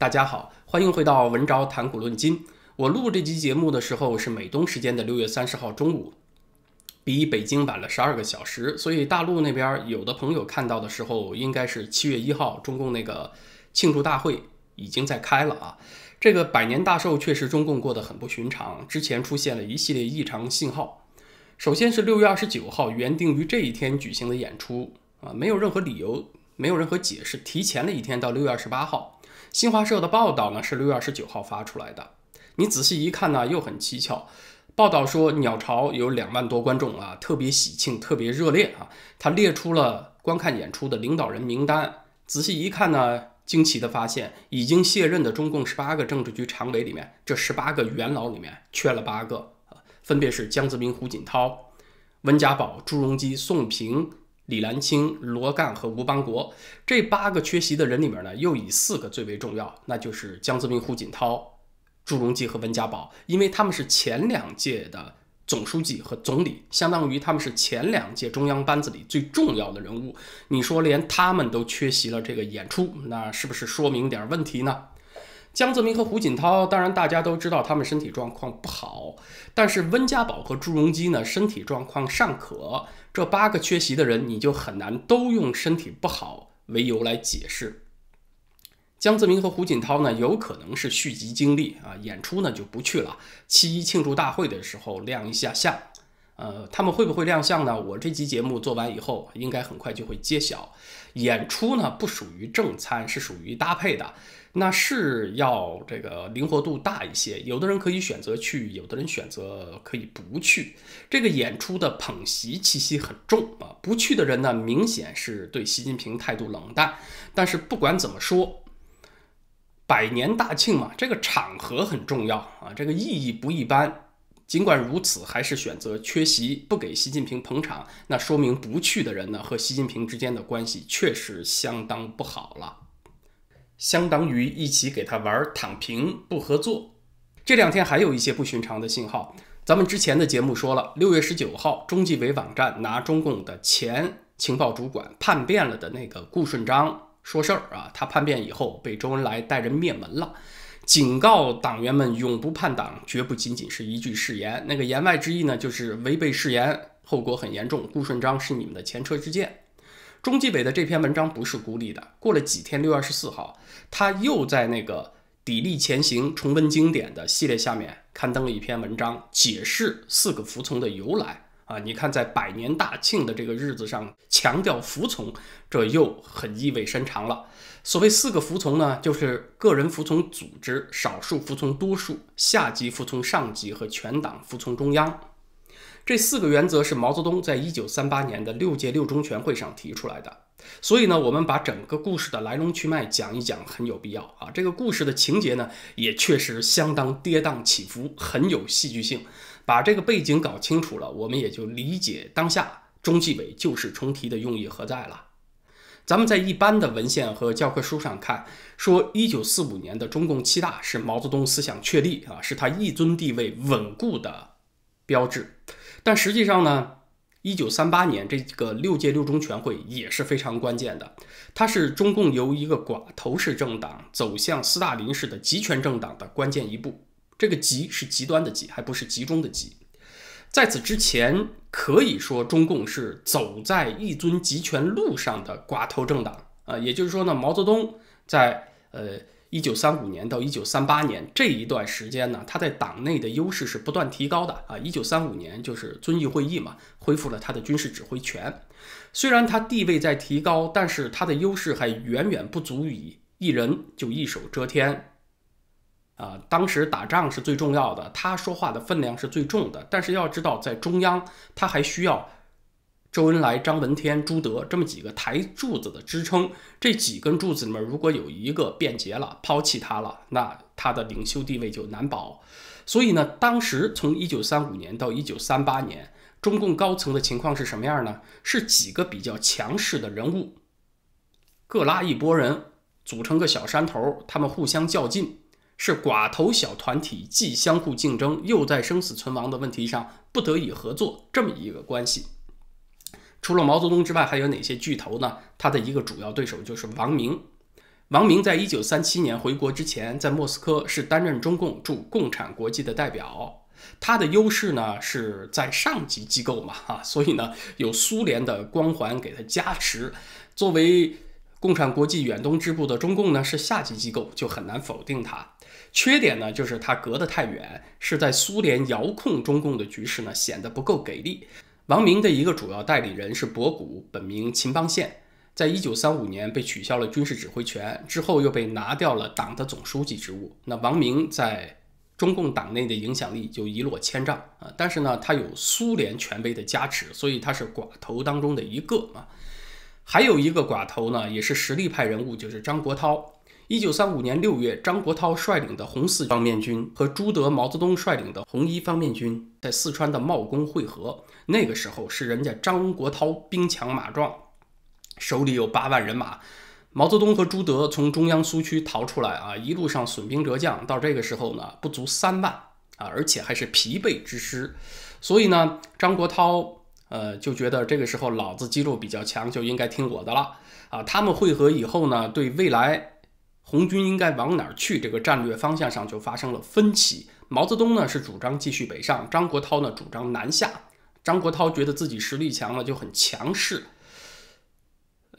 大家好，欢迎回到文昭谈古论今。我录这期节目的时候是美东时间的六月三十号中午，比北京晚了十二个小时，所以大陆那边有的朋友看到的时候，应该是七月一号，中共那个庆祝大会已经在开了啊。这个百年大寿确实中共过得很不寻常，之前出现了一系列异常信号。首先是六月二十九号原定于这一天举行的演出啊，没有任何理由，没有任何解释，提前了一天到六月二十八号。新华社的报道呢是六月二十九号发出来的。你仔细一看呢，又很蹊跷。报道说鸟巢有两万多观众啊，特别喜庆，特别热烈啊。他列出了观看演出的领导人名单。仔细一看呢，惊奇的发现，已经卸任的中共十八个政治局常委里面，这十八个元老里面缺了八个。分别是江泽民、胡锦涛、温家宝、朱镕基、宋平、李兰清、罗干和吴邦国这八个缺席的人里面呢，又以四个最为重要，那就是江泽民、胡锦涛、朱镕基和温家宝，因为他们是前两届的总书记和总理，相当于他们是前两届中央班子里最重要的人物。你说连他们都缺席了这个演出，那是不是说明点问题呢？江泽民和胡锦涛，当然大家都知道他们身体状况不好，但是温家宝和朱镕基呢，身体状况尚可。这八个缺席的人，你就很难都用身体不好为由来解释。江泽民和胡锦涛呢，有可能是续集经历啊，演出呢就不去了。七一庆祝大会的时候亮一下相，呃，他们会不会亮相呢？我这期节目做完以后，应该很快就会揭晓。演出呢不属于正餐，是属于搭配的。那是要这个灵活度大一些，有的人可以选择去，有的人选择可以不去。这个演出的捧习气息很重啊，不去的人呢，明显是对习近平态度冷淡。但是不管怎么说，百年大庆嘛，这个场合很重要啊，这个意义不一般。尽管如此，还是选择缺席，不给习近平捧场，那说明不去的人呢，和习近平之间的关系确实相当不好了。相当于一起给他玩躺平不合作。这两天还有一些不寻常的信号。咱们之前的节目说了，六月十九号，中纪委网站拿中共的前情报主管叛变了的那个顾顺章说事儿啊。他叛变以后被周恩来带人灭门了，警告党员们永不叛党，绝不仅仅是一句誓言。那个言外之意呢，就是违背誓言，后果很严重。顾顺章是你们的前车之鉴。中纪委的这篇文章不是孤立的。过了几天，六月二十四号，他又在那个“砥砺前行，重温经典”的系列下面刊登了一篇文章，解释“四个服从”的由来。啊，你看，在百年大庆的这个日子上强调服从，这又很意味深长了。所谓“四个服从”呢，就是个人服从组织，少数服从多数，下级服从上级和全党服从中央。这四个原则是毛泽东在一九三八年的六届六中全会上提出来的，所以呢，我们把整个故事的来龙去脉讲一讲很有必要啊。这个故事的情节呢，也确实相当跌宕起伏，很有戏剧性。把这个背景搞清楚了，我们也就理解当下中纪委旧事重提的用意何在了。咱们在一般的文献和教科书上看，说一九四五年的中共七大是毛泽东思想确立啊，是他一尊地位稳固的标志。但实际上呢，一九三八年这个六届六中全会也是非常关键的，它是中共由一个寡头式政党走向斯大林式的集权政党的关键一步。这个“极”是极端的“极”，还不是集中的“集”。在此之前，可以说中共是走在一尊集权路上的寡头政党啊，也就是说呢，毛泽东在呃。一九三五年到一九三八年这一段时间呢，他在党内的优势是不断提高的啊。一九三五年就是遵义会议嘛，恢复了他的军事指挥权。虽然他地位在提高，但是他的优势还远远不足以一人就一手遮天啊。当时打仗是最重要的，他说话的分量是最重的。但是要知道，在中央他还需要。周恩来、张闻天、朱德这么几个台柱子的支撑，这几根柱子里面，如果有一个变节了、抛弃他了，那他的领袖地位就难保。所以呢，当时从一九三五年到一九三八年，中共高层的情况是什么样呢？是几个比较强势的人物，各拉一拨人，组成个小山头，他们互相较劲，是寡头小团体，既相互竞争，又在生死存亡的问题上不得已合作，这么一个关系。除了毛泽东之外，还有哪些巨头呢？他的一个主要对手就是王明。王明在一九三七年回国之前，在莫斯科是担任中共驻共产国际的代表。他的优势呢是在上级机构嘛，哈，所以呢有苏联的光环给他加持。作为共产国际远东支部的中共呢是下级机构，就很难否定他。缺点呢就是他隔得太远，是在苏联遥控中共的局势呢显得不够给力。王明的一个主要代理人是博古，本名秦邦宪，在一九三五年被取消了军事指挥权之后，又被拿掉了党的总书记职务。那王明在中共党内的影响力就一落千丈啊！但是呢，他有苏联权威的加持，所以他是寡头当中的一个啊。还有一个寡头呢，也是实力派人物，就是张国焘。一九三五年六月，张国焘率领的红四方面军和朱德、毛泽东率领的红一方面军在四川的茂功会合。那个时候是人家张国焘兵强马壮，手里有八万人马。毛泽东和朱德从中央苏区逃出来啊，一路上损兵折将，到这个时候呢，不足三万啊，而且还是疲惫之师。所以呢，张国焘呃就觉得这个时候老子肌肉比较强，就应该听我的了啊。他们会合以后呢，对未来红军应该往哪儿去这个战略方向上就发生了分歧。毛泽东呢是主张继续北上，张国焘呢主张南下。张国焘觉得自己实力强了，就很强势。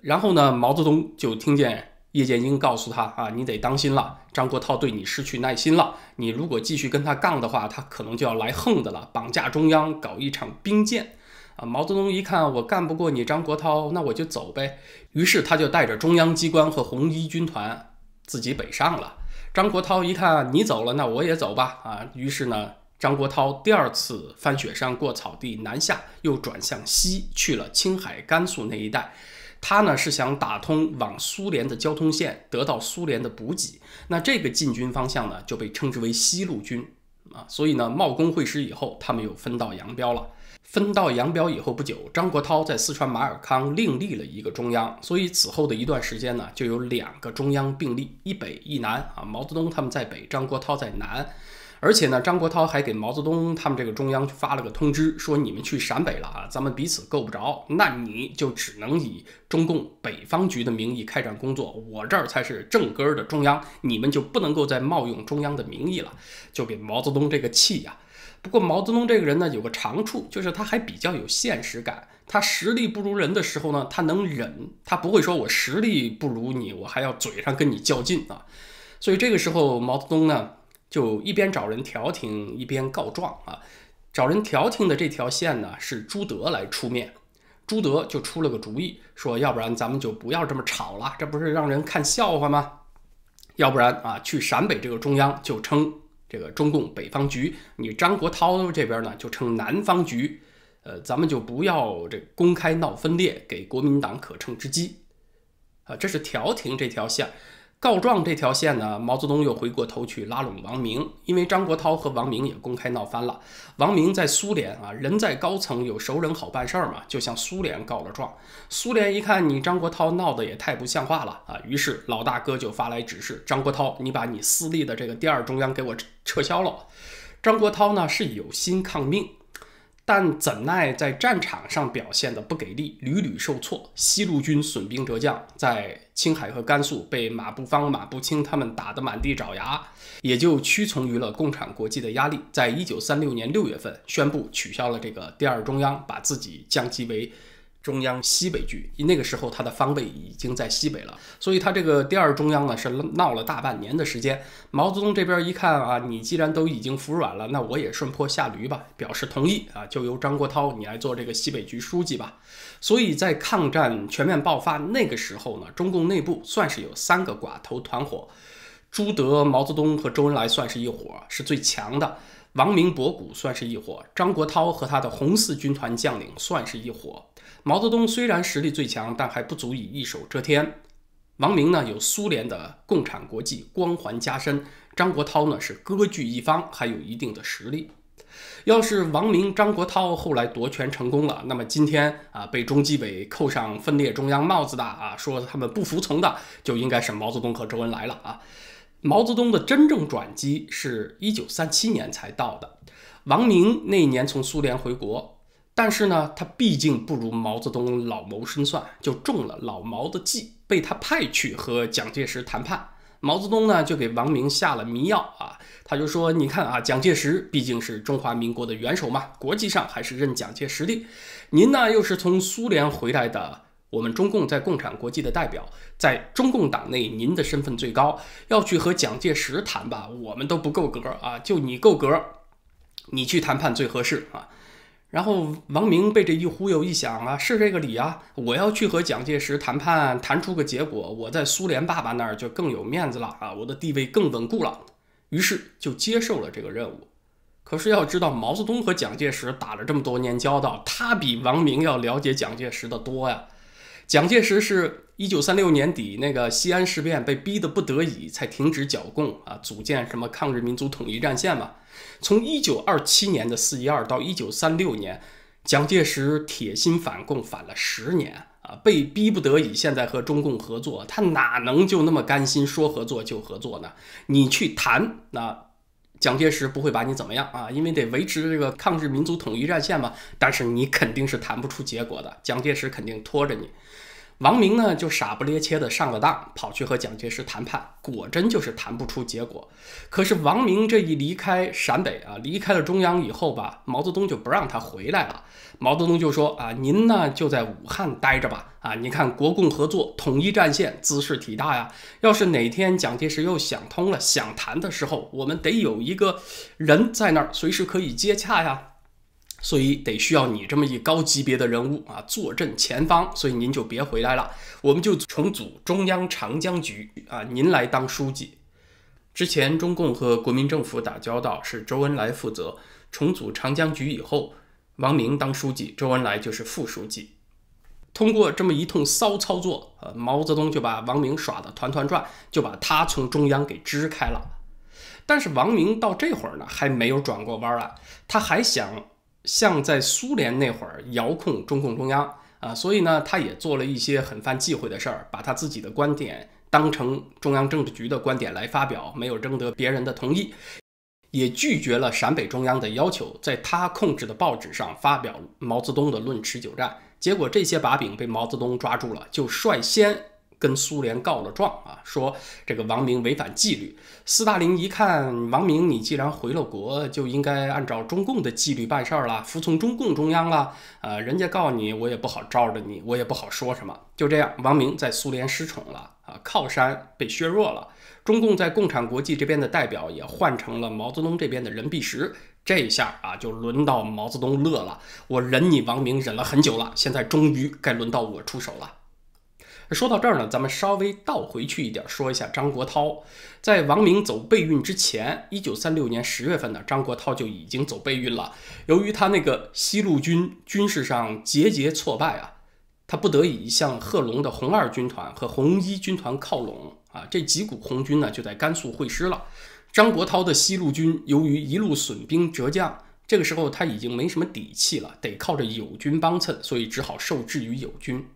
然后呢，毛泽东就听见叶剑英告诉他：“啊，你得当心了，张国焘对你失去耐心了。你如果继续跟他杠的话，他可能就要来横的了，绑架中央，搞一场兵谏。”啊，毛泽东一看我干不过你张国焘，那我就走呗。于是他就带着中央机关和红一军团自己北上了。张国焘一看你走了，那我也走吧。啊，于是呢。张国焘第二次翻雪山过草地南下，又转向西去了青海、甘肃那一带。他呢是想打通往苏联的交通线，得到苏联的补给。那这个进军方向呢就被称之为西路军啊。所以呢，茂功会师以后，他们又分道扬镳了。分道扬镳以后不久，张国焘在四川马尔康另立了一个中央。所以此后的一段时间呢，就有两个中央并立，一北一南啊。毛泽东他们在北，张国焘在南。而且呢，张国焘还给毛泽东他们这个中央发了个通知，说你们去陕北了啊，咱们彼此够不着，那你就只能以中共北方局的名义开展工作，我这儿才是正根儿的中央，你们就不能够再冒用中央的名义了，就给毛泽东这个气呀。不过毛泽东这个人呢，有个长处，就是他还比较有现实感，他实力不如人的时候呢，他能忍，他不会说我实力不如你，我还要嘴上跟你较劲啊。所以这个时候毛泽东呢。就一边找人调停，一边告状啊！找人调停的这条线呢，是朱德来出面。朱德就出了个主意，说要不然咱们就不要这么吵了，这不是让人看笑话吗？要不然啊，去陕北这个中央就称这个中共北方局，你张国焘这边呢就称南方局。呃，咱们就不要这公开闹分裂，给国民党可乘之机啊！这是调停这条线。告状这条线呢，毛泽东又回过头去拉拢王明，因为张国焘和王明也公开闹翻了。王明在苏联啊，人在高层有熟人好办事儿嘛，就向苏联告了状。苏联一看你张国焘闹得也太不像话了啊，于是老大哥就发来指示：张国焘，你把你私立的这个第二中央给我撤销了。张国焘呢是有心抗命。但怎奈在战场上表现的不给力，屡屡受挫，西路军损兵折将，在青海和甘肃被马步芳、马步青他们打得满地找牙，也就屈从于了共产国际的压力，在一九三六年六月份宣布取消了这个第二中央，把自己降级为。中央西北局，那个时候他的方位已经在西北了，所以他这个第二中央呢是闹了大半年的时间。毛泽东这边一看啊，你既然都已经服软了，那我也顺坡下驴吧，表示同意啊，就由张国焘你来做这个西北局书记吧。所以在抗战全面爆发那个时候呢，中共内部算是有三个寡头团伙，朱德、毛泽东和周恩来算是一伙，是最强的。王明、博古算是一伙，张国焘和他的红四军团将领算是一伙。毛泽东虽然实力最强，但还不足以一手遮天。王明呢，有苏联的共产国际光环加身；张国焘呢，是割据一方，还有一定的实力。要是王明、张国焘后来夺权成功了，那么今天啊，被中纪委扣上分裂中央帽子的啊，说他们不服从的，就应该是毛泽东和周恩来了啊。毛泽东的真正转机是一九三七年才到的。王明那一年从苏联回国，但是呢，他毕竟不如毛泽东老谋深算，就中了老毛的计，被他派去和蒋介石谈判。毛泽东呢就给王明下了迷药啊，他就说：“你看啊，蒋介石毕竟是中华民国的元首嘛，国际上还是认蒋介石的。您呢又是从苏联回来的，我们中共在共产国际的代表，在中共党内您的身份最高，要去和蒋介石谈吧，我们都不够格啊，就你够格，你去谈判最合适啊。”然后王明被这一忽悠一想啊，是这个理啊！我要去和蒋介石谈判，谈出个结果，我在苏联爸爸那儿就更有面子了啊，我的地位更稳固了。于是就接受了这个任务。可是要知道，毛泽东和蒋介石打了这么多年交道，他比王明要了解蒋介石的多呀。蒋介石是一九三六年底那个西安事变被逼得不得已才停止剿共啊，组建什么抗日民族统一战线嘛。从一九二七年的四一二到一九三六年，蒋介石铁心反共反了十年啊，被逼不得已，现在和中共合作，他哪能就那么甘心说合作就合作呢？你去谈，那蒋介石不会把你怎么样啊，因为得维持这个抗日民族统一战线嘛。但是你肯定是谈不出结果的，蒋介石肯定拖着你。王明呢，就傻不咧切的上了当，跑去和蒋介石谈判，果真就是谈不出结果。可是王明这一离开陕北啊，离开了中央以后吧，毛泽东就不让他回来了。毛泽东就说啊，您呢就在武汉待着吧。啊，你看国共合作、统一战线，姿势体大呀。要是哪天蒋介石又想通了，想谈的时候，我们得有一个人在那儿，随时可以接洽呀。所以得需要你这么一高级别的人物啊，坐镇前方。所以您就别回来了，我们就重组中央长江局啊，您来当书记。之前中共和国民政府打交道是周恩来负责，重组长江局以后，王明当书记，周恩来就是副书记。通过这么一通骚操作，呃，毛泽东就把王明耍得团团转，就把他从中央给支开了。但是王明到这会儿呢，还没有转过弯来，他还想。像在苏联那会儿遥控中共中央啊，所以呢，他也做了一些很犯忌讳的事儿，把他自己的观点当成中央政治局的观点来发表，没有征得别人的同意，也拒绝了陕北中央的要求，在他控制的报纸上发表毛泽东的《论持久战》，结果这些把柄被毛泽东抓住了，就率先。跟苏联告了状啊，说这个王明违反纪律。斯大林一看，王明你既然回了国，就应该按照中共的纪律办事儿了，服从中共中央了。呃，人家告你，我也不好招着你，我也不好说什么。就这样，王明在苏联失宠了啊，靠山被削弱了。中共在共产国际这边的代表也换成了毛泽东这边的任弼时。这一下啊，就轮到毛泽东乐了。我忍你王明忍了很久了，现在终于该轮到我出手了。说到这儿呢，咱们稍微倒回去一点，说一下张国焘。在王明走备运之前，一九三六年十月份呢，张国焘就已经走备运了。由于他那个西路军军事上节节挫败啊，他不得已向贺龙的红二军团和红一军团靠拢啊。这几股红军呢，就在甘肃会师了。张国焘的西路军由于一路损兵折将，这个时候他已经没什么底气了，得靠着友军帮衬，所以只好受制于友军。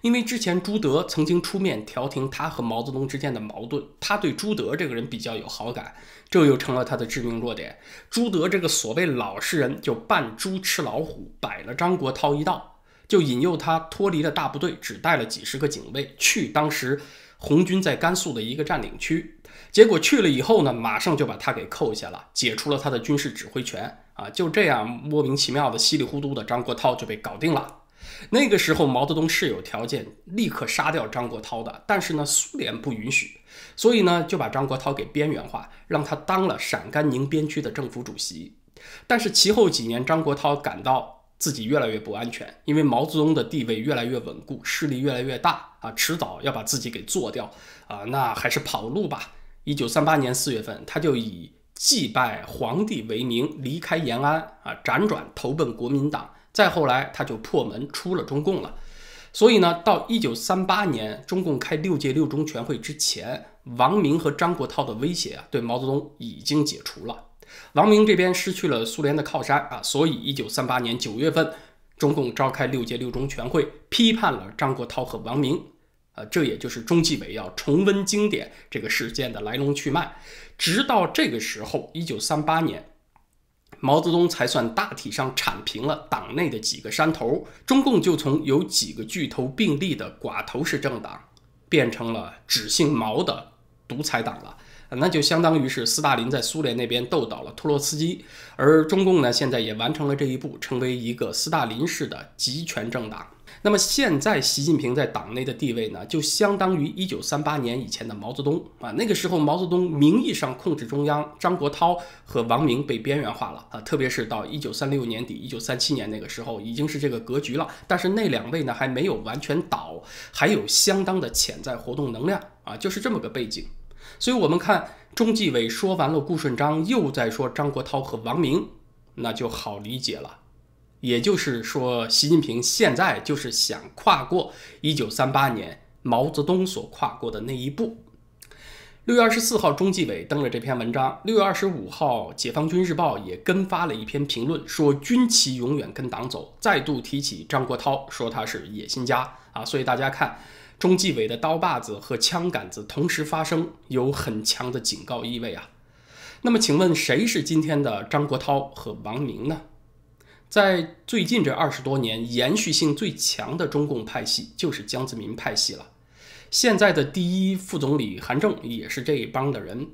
因为之前朱德曾经出面调停他和毛泽东之间的矛盾，他对朱德这个人比较有好感，这又成了他的致命弱点。朱德这个所谓老实人就扮猪吃老虎，摆了张国焘一道，就引诱他脱离了大部队，只带了几十个警卫去当时红军在甘肃的一个占领区。结果去了以后呢，马上就把他给扣下了，解除了他的军事指挥权啊！就这样莫名其妙的稀里糊涂的张国焘就被搞定了。那个时候，毛泽东是有条件立刻杀掉张国焘的，但是呢，苏联不允许，所以呢，就把张国焘给边缘化，让他当了陕甘宁边区的政府主席。但是其后几年，张国焘感到自己越来越不安全，因为毛泽东的地位越来越稳固，势力越来越大啊，迟早要把自己给做掉啊，那还是跑路吧。一九三八年四月份，他就以祭拜皇帝为名离开延安啊，辗转投奔国民党。再后来，他就破门出了中共了。所以呢，到一九三八年中共开六届六中全会之前，王明和张国焘的威胁啊，对毛泽东已经解除了。王明这边失去了苏联的靠山啊，所以一九三八年九月份，中共召开六届六中全会，批判了张国焘和王明。呃，这也就是中纪委要重温经典这个事件的来龙去脉。直到这个时候，一九三八年。毛泽东才算大体上铲平了党内的几个山头，中共就从有几个巨头并立的寡头式政党，变成了只姓毛的独裁党了。那就相当于是斯大林在苏联那边斗倒了托洛茨基，而中共呢，现在也完成了这一步，成为一个斯大林式的集权政党。那么现在习近平在党内的地位呢，就相当于一九三八年以前的毛泽东啊。那个时候毛泽东名义上控制中央，张国焘和王明被边缘化了啊。特别是到一九三六年底、一九三七年那个时候，已经是这个格局了。但是那两位呢，还没有完全倒，还有相当的潜在活动能量啊，就是这么个背景。所以，我们看中纪委说完了顾顺章，又在说张国焘和王明，那就好理解了。也就是说，习近平现在就是想跨过1938年毛泽东所跨过的那一步。六月二十四号，中纪委登了这篇文章。六月二十五号，解放军日报也跟发了一篇评论，说军旗永远跟党走，再度提起张国焘，说他是野心家啊。所以大家看。中纪委的刀把子和枪杆子同时发生，有很强的警告意味啊。那么，请问谁是今天的张国焘和王明呢？在最近这二十多年，延续性最强的中共派系就是江泽民派系了。现在的第一副总理韩正也是这一帮的人。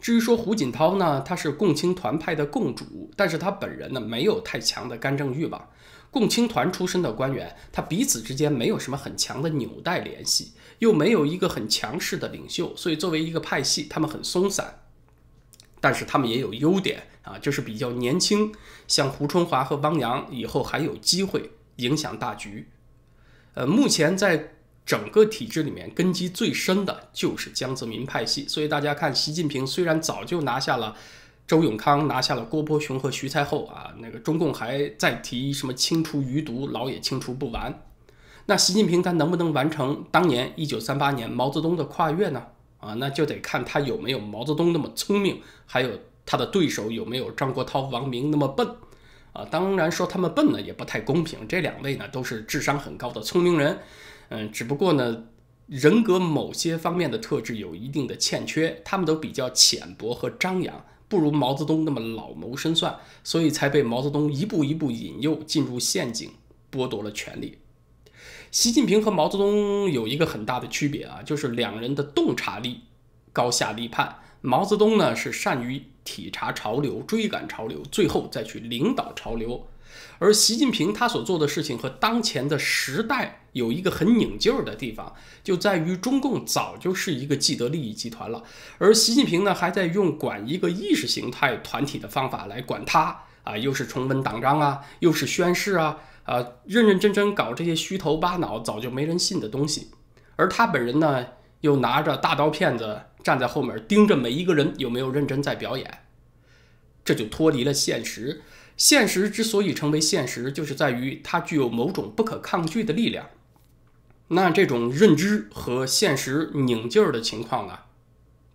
至于说胡锦涛呢，他是共青团派的共主，但是他本人呢没有太强的干政欲望。共青团出身的官员，他彼此之间没有什么很强的纽带联系，又没有一个很强势的领袖，所以作为一个派系，他们很松散。但是他们也有优点啊，就是比较年轻，像胡春华和汪洋以后还有机会影响大局。呃，目前在整个体制里面根基最深的就是江泽民派系，所以大家看，习近平虽然早就拿下了。周永康拿下了郭伯雄和徐才厚啊，那个中共还在提什么清除余毒，老也清除不完。那习近平他能不能完成当年一九三八年毛泽东的跨越呢？啊，那就得看他有没有毛泽东那么聪明，还有他的对手有没有张国焘、王明那么笨。啊，当然说他们笨呢也不太公平，这两位呢都是智商很高的聪明人，嗯，只不过呢人格某些方面的特质有一定的欠缺，他们都比较浅薄和张扬。不如毛泽东那么老谋深算，所以才被毛泽东一步一步引诱进入陷阱，剥夺了权力。习近平和毛泽东有一个很大的区别啊，就是两人的洞察力高下立判。毛泽东呢是善于体察潮流、追赶潮流，最后再去领导潮流。而习近平他所做的事情和当前的时代有一个很拧劲儿的地方，就在于中共早就是一个既得利益集团了，而习近平呢还在用管一个意识形态团体的方法来管他啊，又是重温党章啊，又是宣誓啊，啊，认认真真搞这些虚头巴脑、早就没人信的东西，而他本人呢又拿着大刀片子站在后面盯着每一个人有没有认真在表演，这就脱离了现实。现实之所以成为现实，就是在于它具有某种不可抗拒的力量。那这种认知和现实拧劲儿的情况呢，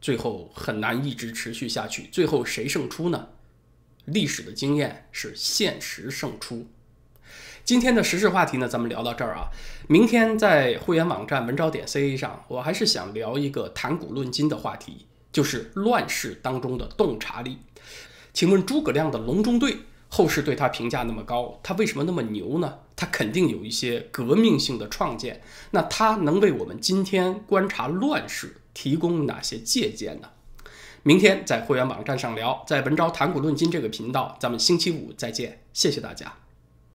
最后很难一直持续下去。最后谁胜出呢？历史的经验是现实胜出。今天的时事话题呢，咱们聊到这儿啊。明天在会员网站文招点 ca 上，我还是想聊一个谈古论今的话题，就是乱世当中的洞察力。请问诸葛亮的隆中对？后世对他评价那么高，他为什么那么牛呢？他肯定有一些革命性的创建，那他能为我们今天观察乱世提供哪些借鉴呢？明天在会员网站上聊，在文昭谈古论今这个频道，咱们星期五再见，谢谢大家。